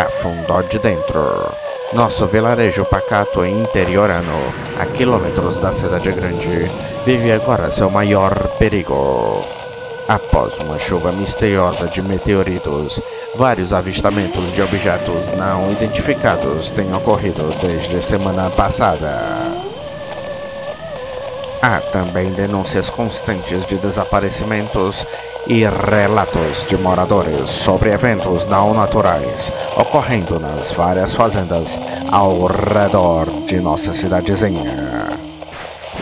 Cafundó de Dentro. Nosso vilarejo pacato e interiorano, a quilômetros da cidade grande, vive agora seu maior perigo. Após uma chuva misteriosa de meteoritos, vários avistamentos de objetos não identificados têm ocorrido desde semana passada. Há também denúncias constantes de desaparecimentos e relatos de moradores sobre eventos não naturais ocorrendo nas várias fazendas ao redor de nossa cidadezinha.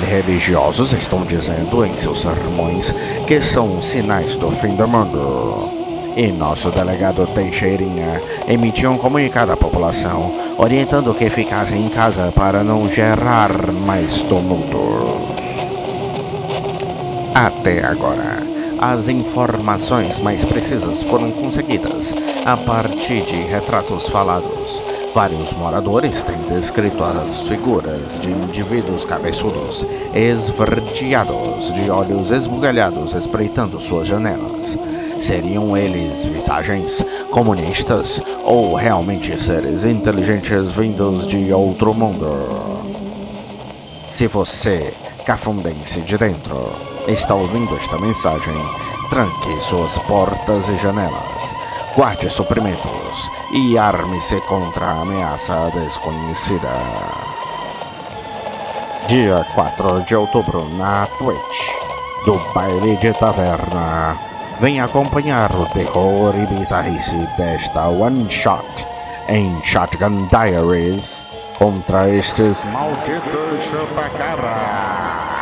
Religiosos estão dizendo em seus sermões que são sinais do fim do mundo. E nosso delegado Teixeirinha emitiu um comunicado à população orientando que ficassem em casa para não gerar mais tumultos. Até agora, as informações mais precisas foram conseguidas a partir de retratos falados. Vários moradores têm descrito as figuras de indivíduos cabeçudos, esverdeados, de olhos esbugalhados, espreitando suas janelas. Seriam eles visagens comunistas ou realmente seres inteligentes vindos de outro mundo? Se você, cafundense de dentro, está ouvindo esta mensagem, tranque suas portas e janelas, guarde suprimentos e arme-se contra a ameaça desconhecida. Dia 4 de outubro na Twitch, do baile de taverna. Venha acompanhar o terror e bizarrice desta one shot em Shotgun Diaries contra estes malditos chupacara.